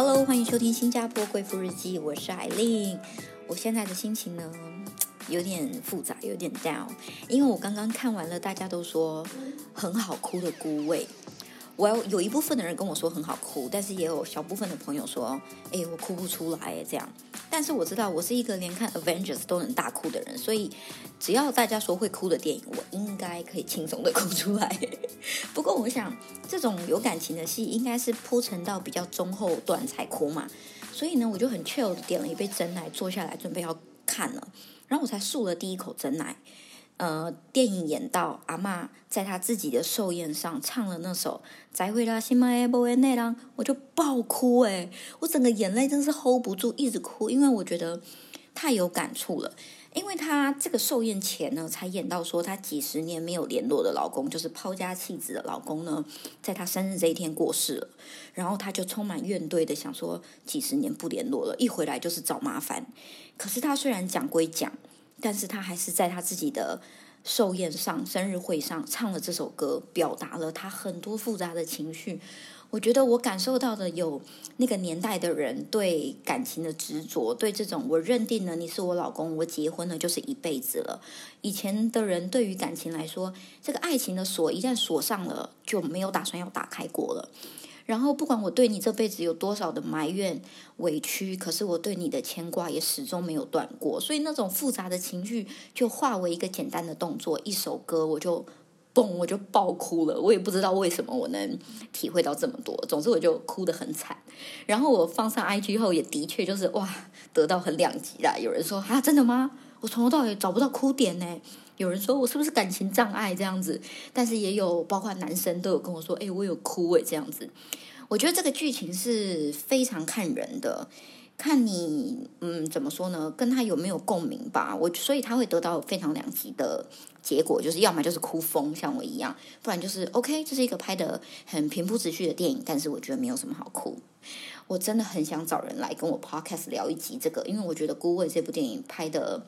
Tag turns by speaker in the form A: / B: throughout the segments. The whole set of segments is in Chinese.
A: Hello，欢迎收听新加坡贵妇日记，我是海琳。我现在的心情呢，有点复杂，有点 down，因为我刚刚看完了大家都说很好哭的《孤味》，我有一部分的人跟我说很好哭，但是也有小部分的朋友说，哎，我哭不出来这样。但是我知道我是一个连看 Avengers 都能大哭的人，所以只要大家说会哭的电影，我应该可以轻松的哭出来。不过我想，这种有感情的戏应该是铺陈到比较中后段才哭嘛，所以呢，我就很 chill 的点了一杯真奶，坐下来准备要看了，然后我才漱了第一口真奶。呃，电影演到阿妈在她自己的寿宴上唱了那首《再会啦，心爱的波恩内郎》，我就爆哭诶，我整个眼泪真是 hold 不住，一直哭，因为我觉得太有感触了。因为她这个寿宴前呢，才演到说她几十年没有联络的老公，就是抛家弃子的老公呢，在她生日这一天过世了，然后她就充满怨怼的想说，几十年不联络了，一回来就是找麻烦。可是她虽然讲归讲。但是他还是在他自己的寿宴上、生日会上唱了这首歌，表达了他很多复杂的情绪。我觉得我感受到的有那个年代的人对感情的执着，对这种我认定了你是我老公，我结婚了就是一辈子了。以前的人对于感情来说，这个爱情的锁一旦锁上了，就没有打算要打开过了。然后，不管我对你这辈子有多少的埋怨、委屈，可是我对你的牵挂也始终没有断过。所以那种复杂的情绪就化为一个简单的动作，一首歌，我就嘣，我就爆哭了。我也不知道为什么我能体会到这么多。总之，我就哭得很惨。然后我放上 IG 后，也的确就是哇，得到很两极啦。有人说啊，真的吗？我从头到尾找不到哭点呢。有人说我是不是感情障碍这样子，但是也有包括男生都有跟我说，哎，我有哭哎这样子。我觉得这个剧情是非常看人的，看你嗯怎么说呢，跟他有没有共鸣吧。我所以他会得到非常两极的结果，就是要么就是哭疯像我一样，不然就是 OK，这是一个拍的很平铺直叙的电影，但是我觉得没有什么好哭。我真的很想找人来跟我 Podcast 聊一集这个，因为我觉得《孤味》这部电影拍的。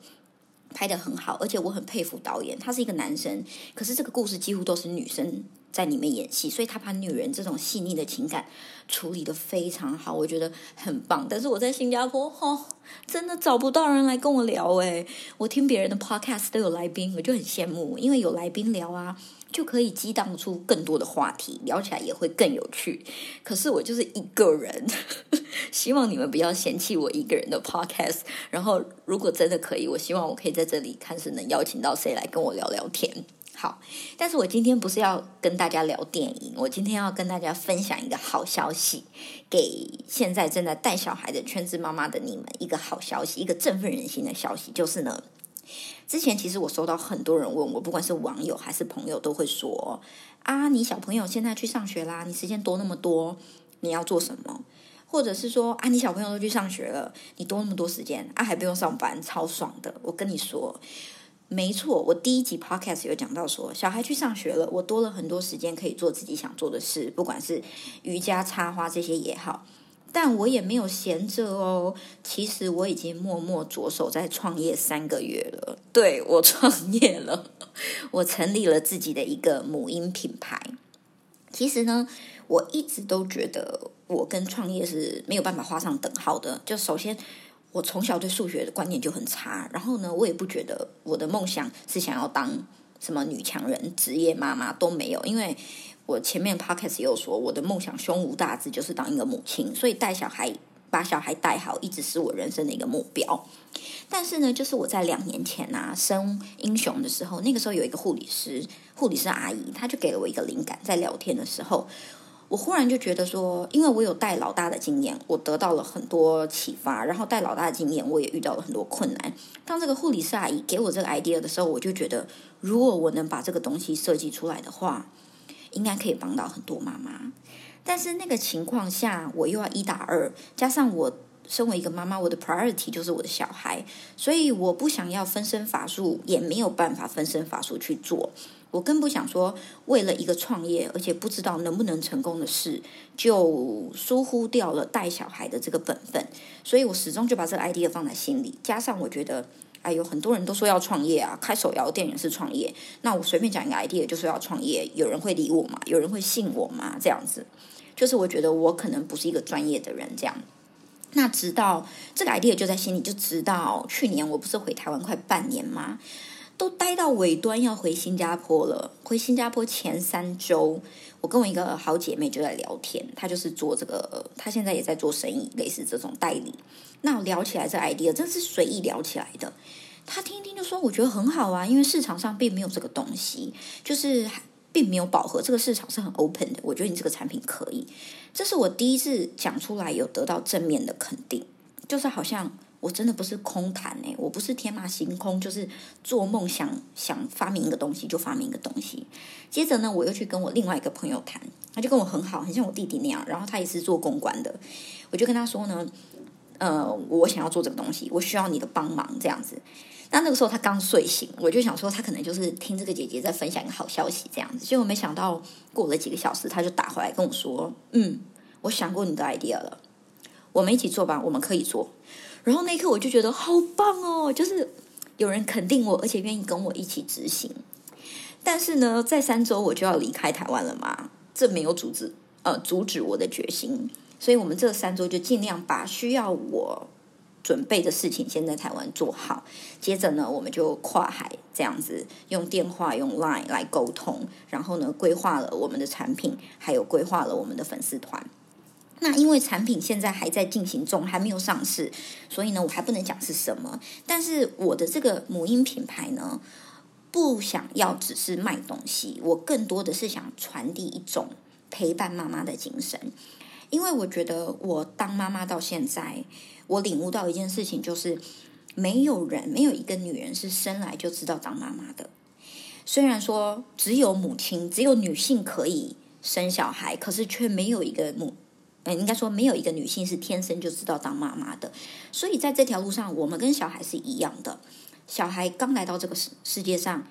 A: 拍的很好，而且我很佩服导演。他是一个男生，可是这个故事几乎都是女生在里面演戏，所以他把女人这种细腻的情感处理的非常好，我觉得很棒。但是我在新加坡，哦，真的找不到人来跟我聊诶，我听别人的 podcast 都有来宾，我就很羡慕，因为有来宾聊啊。就可以激荡出更多的话题，聊起来也会更有趣。可是我就是一个人，希望你们不要嫌弃我一个人的 podcast。然后，如果真的可以，我希望我可以在这里看是能邀请到谁来跟我聊聊天。好，但是我今天不是要跟大家聊电影，我今天要跟大家分享一个好消息，给现在正在带小孩的全职妈妈的你们一个好消息，一个振奋人心的消息，就是呢。之前其实我收到很多人问我，不管是网友还是朋友，都会说：“啊，你小朋友现在去上学啦，你时间多那么多，你要做什么？”或者是说：“啊，你小朋友都去上学了，你多那么多时间啊，还不用上班，超爽的。”我跟你说，没错，我第一集 podcast 有讲到说，小孩去上学了，我多了很多时间可以做自己想做的事，不管是瑜伽、插花这些也好。但我也没有闲着哦，其实我已经默默着手在创业三个月了。对我创业了，我成立了自己的一个母婴品牌。其实呢，我一直都觉得我跟创业是没有办法画上等号的。就首先，我从小对数学的观念就很差，然后呢，我也不觉得我的梦想是想要当什么女强人、职业妈妈都没有，因为。我前面 podcast 有说，我的梦想胸无大志，就是当一个母亲，所以带小孩、把小孩带好，一直是我人生的一个目标。但是呢，就是我在两年前啊生英雄的时候，那个时候有一个护理师，护理师阿姨，她就给了我一个灵感，在聊天的时候，我忽然就觉得说，因为我有带老大的经验，我得到了很多启发，然后带老大的经验，我也遇到了很多困难。当这个护理师阿姨给我这个 idea 的时候，我就觉得，如果我能把这个东西设计出来的话。应该可以帮到很多妈妈，但是那个情况下，我又要一打二，加上我身为一个妈妈，我的 priority 就是我的小孩，所以我不想要分身乏术，也没有办法分身乏术去做。我更不想说为了一个创业，而且不知道能不能成功的事，就疏忽掉了带小孩的这个本分。所以我始终就把这个 idea 放在心里，加上我觉得。哎，有很多人都说要创业啊，开手摇店也是创业。那我随便讲一个 idea，就说要创业，有人会理我吗？有人会信我吗？这样子，就是我觉得我可能不是一个专业的人这样。那直到这个 idea 就在心里，就直到去年我不是回台湾快半年吗？都待到尾端要回新加坡了。回新加坡前三周，我跟我一个好姐妹就在聊天，她就是做这个，她现在也在做生意，类似这种代理。那聊起来这 idea 真是随意聊起来的。她听一听就说：“我觉得很好啊，因为市场上并没有这个东西，就是并没有饱和，这个市场是很 open 的。我觉得你这个产品可以。”这是我第一次讲出来有得到正面的肯定，就是好像我真的不是空谈哎，我不是天马行空，就是做梦想想发明一个东西就发明一个东西。接着呢，我又去跟我另外一个朋友谈，他就跟我很好，很像我弟弟那样，然后他也是做公关的，我就跟他说呢，呃，我想要做这个东西，我需要你的帮忙这样子。那那个时候他刚睡醒，我就想说他可能就是听这个姐姐在分享一个好消息这样子，结果没想到过了几个小时，他就打回来跟我说：“嗯，我想过你的 idea 了，我们一起做吧，我们可以做。”然后那一刻我就觉得好棒哦，就是有人肯定我，而且愿意跟我一起执行。但是呢，在三周我就要离开台湾了嘛，这没有阻止呃阻止我的决心，所以我们这三周就尽量把需要我。准备的事情先在台湾做好，接着呢，我们就跨海这样子用电话用 Line 来沟通，然后呢，规划了我们的产品，还有规划了我们的粉丝团。那因为产品现在还在进行中，还没有上市，所以呢，我还不能讲是什么。但是我的这个母婴品牌呢，不想要只是卖东西，我更多的是想传递一种陪伴妈妈的精神。因为我觉得我当妈妈到现在。我领悟到一件事情，就是没有人，没有一个女人是生来就知道当妈妈的。虽然说只有母亲，只有女性可以生小孩，可是却没有一个母，嗯，应该说没有一个女性是天生就知道当妈妈的。所以在这条路上，我们跟小孩是一样的。小孩刚来到这个世世界上，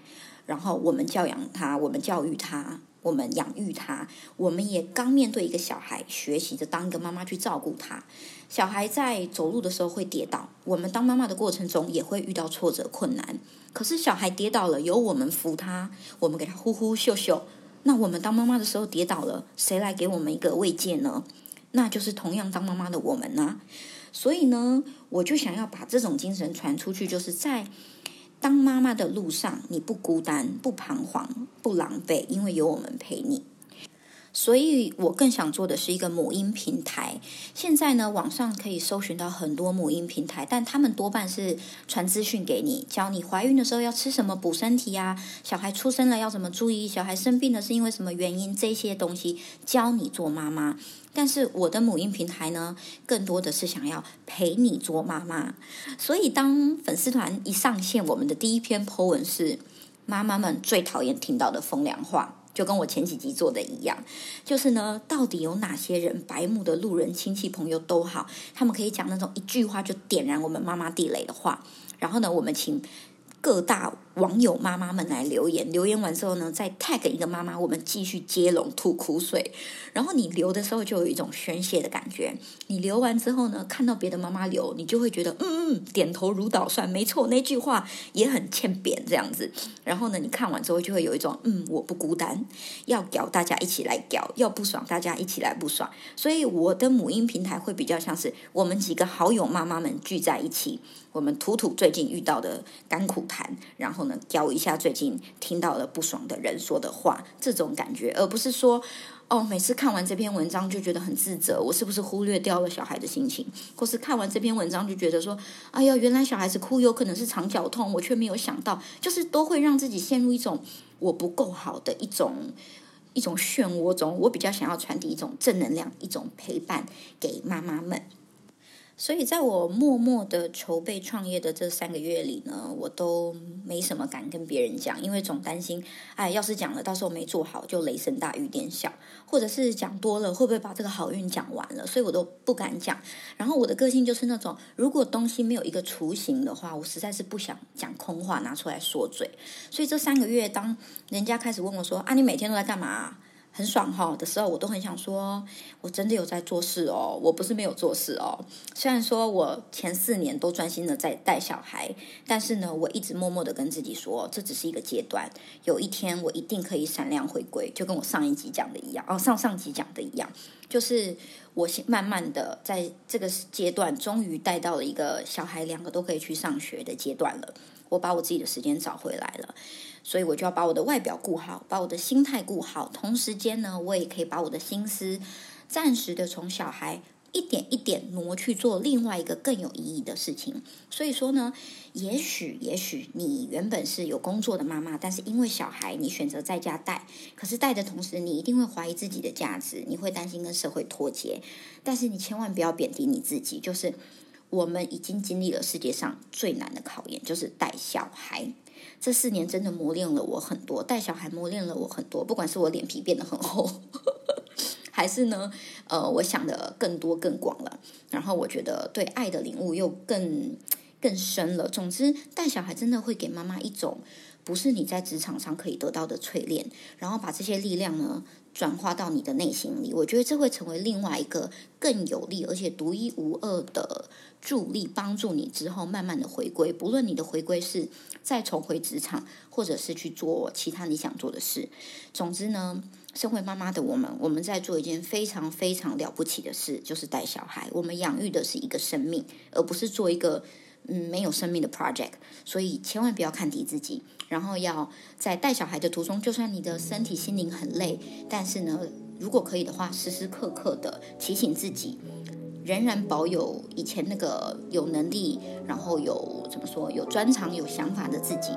A: 然后我们教养他，我们教育他。我们养育他，我们也刚面对一个小孩，学习着当一个妈妈去照顾他。小孩在走路的时候会跌倒，我们当妈妈的过程中也会遇到挫折困难。可是小孩跌倒了，由我们扶他，我们给他呼呼秀秀。那我们当妈妈的时候跌倒了，谁来给我们一个慰藉呢？那就是同样当妈妈的我们呢。所以呢，我就想要把这种精神传出去，就是在。当妈妈的路上，你不孤单，不彷徨，不狼狈，因为有我们陪你。所以我更想做的是一个母婴平台。现在呢，网上可以搜寻到很多母婴平台，但他们多半是传资讯给你，教你怀孕的时候要吃什么补身体啊，小孩出生了要怎么注意，小孩生病了是因为什么原因，这些东西教你做妈妈。但是我的母婴平台呢，更多的是想要陪你做妈妈。所以当粉丝团一上线，我们的第一篇 po 文是妈妈们最讨厌听到的风凉话。就跟我前几集做的一样，就是呢，到底有哪些人，白目的路人、亲戚、朋友都好，他们可以讲那种一句话就点燃我们妈妈地雷的话，然后呢，我们请。各大网友妈妈们来留言，留言完之后呢，再 tag 一个妈妈，我们继续接龙吐苦水。然后你留的时候就有一种宣泄的感觉。你留完之后呢，看到别的妈妈留，你就会觉得嗯嗯，点头如捣蒜，没错，那句话也很欠扁这样子。然后呢，你看完之后就会有一种嗯，我不孤单，要屌大家一起来屌，要不爽大家一起来不爽。所以我的母婴平台会比较像是我们几个好友妈妈们聚在一起。我们吐吐最近遇到的甘苦谈，然后呢，教一下最近听到了不爽的人说的话，这种感觉，而不是说，哦，每次看完这篇文章就觉得很自责，我是不是忽略掉了小孩的心情？或是看完这篇文章就觉得说，哎呀，原来小孩子哭有可能是肠绞痛，我却没有想到，就是都会让自己陷入一种我不够好的一种一种漩涡中。我比较想要传递一种正能量，一种陪伴给妈妈们。所以，在我默默的筹备创业的这三个月里呢，我都没什么敢跟别人讲，因为总担心，哎，要是讲了，到时候没做好，就雷声大雨点小，或者是讲多了，会不会把这个好运讲完了？所以我都不敢讲。然后我的个性就是那种，如果东西没有一个雏形的话，我实在是不想讲空话拿出来说嘴。所以这三个月，当人家开始问我说：“啊，你每天都在干嘛？”很爽哈的时候，我都很想说，我真的有在做事哦，我不是没有做事哦。虽然说我前四年都专心的在带小孩，但是呢，我一直默默的跟自己说，这只是一个阶段，有一天我一定可以闪亮回归，就跟我上一集讲的一样，哦，上上集讲的一样，就是我慢慢的在这个阶段，终于带到了一个小孩两个都可以去上学的阶段了，我把我自己的时间找回来了。所以我就要把我的外表顾好，把我的心态顾好，同时间呢，我也可以把我的心思暂时的从小孩一点一点挪去做另外一个更有意义的事情。所以说呢，也许也许你原本是有工作的妈妈，但是因为小孩你选择在家带，可是带的同时你一定会怀疑自己的价值，你会担心跟社会脱节。但是你千万不要贬低你自己，就是我们已经经历了世界上最难的考验，就是带小孩。这四年真的磨练了我很多，带小孩磨练了我很多。不管是我脸皮变得很厚，还是呢，呃，我想的更多更广了。然后我觉得对爱的领悟又更更深了。总之，带小孩真的会给妈妈一种不是你在职场上可以得到的淬炼，然后把这些力量呢。转化到你的内心里，我觉得这会成为另外一个更有力而且独一无二的助力，帮助你之后慢慢的回归。不论你的回归是再重回职场，或者是去做其他你想做的事，总之呢，身为妈妈的我们，我们在做一件非常非常了不起的事，就是带小孩。我们养育的是一个生命，而不是做一个。嗯，没有生命的 project，所以千万不要看低自己。然后要在带小孩的途中，就算你的身体心灵很累，但是呢，如果可以的话，时时刻刻的提醒自己，仍然保有以前那个有能力，然后有怎么说，有专长、有想法的自己，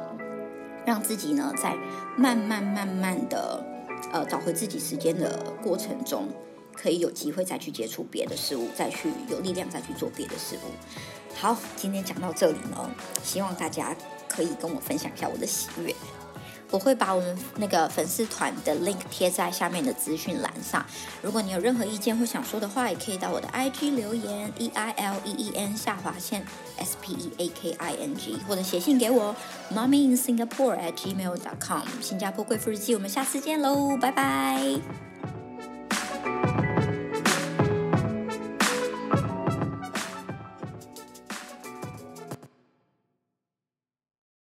A: 让自己呢，在慢慢慢慢的呃找回自己时间的过程中，可以有机会再去接触别的事物，再去有力量再去做别的事物。好，今天讲到这里呢，希望大家可以跟我分享一下我的喜悦。我会把我们那个粉丝团的 link 贴在下面的资讯栏上。如果你有任何意见或想说的话，也可以到我的 IG 留言 e i l e e n 下划线 s p e a k i n g，或者写信给我 mommyinsingapore at gmail dot com。新加坡贵妇日记，我们下次见喽，拜拜。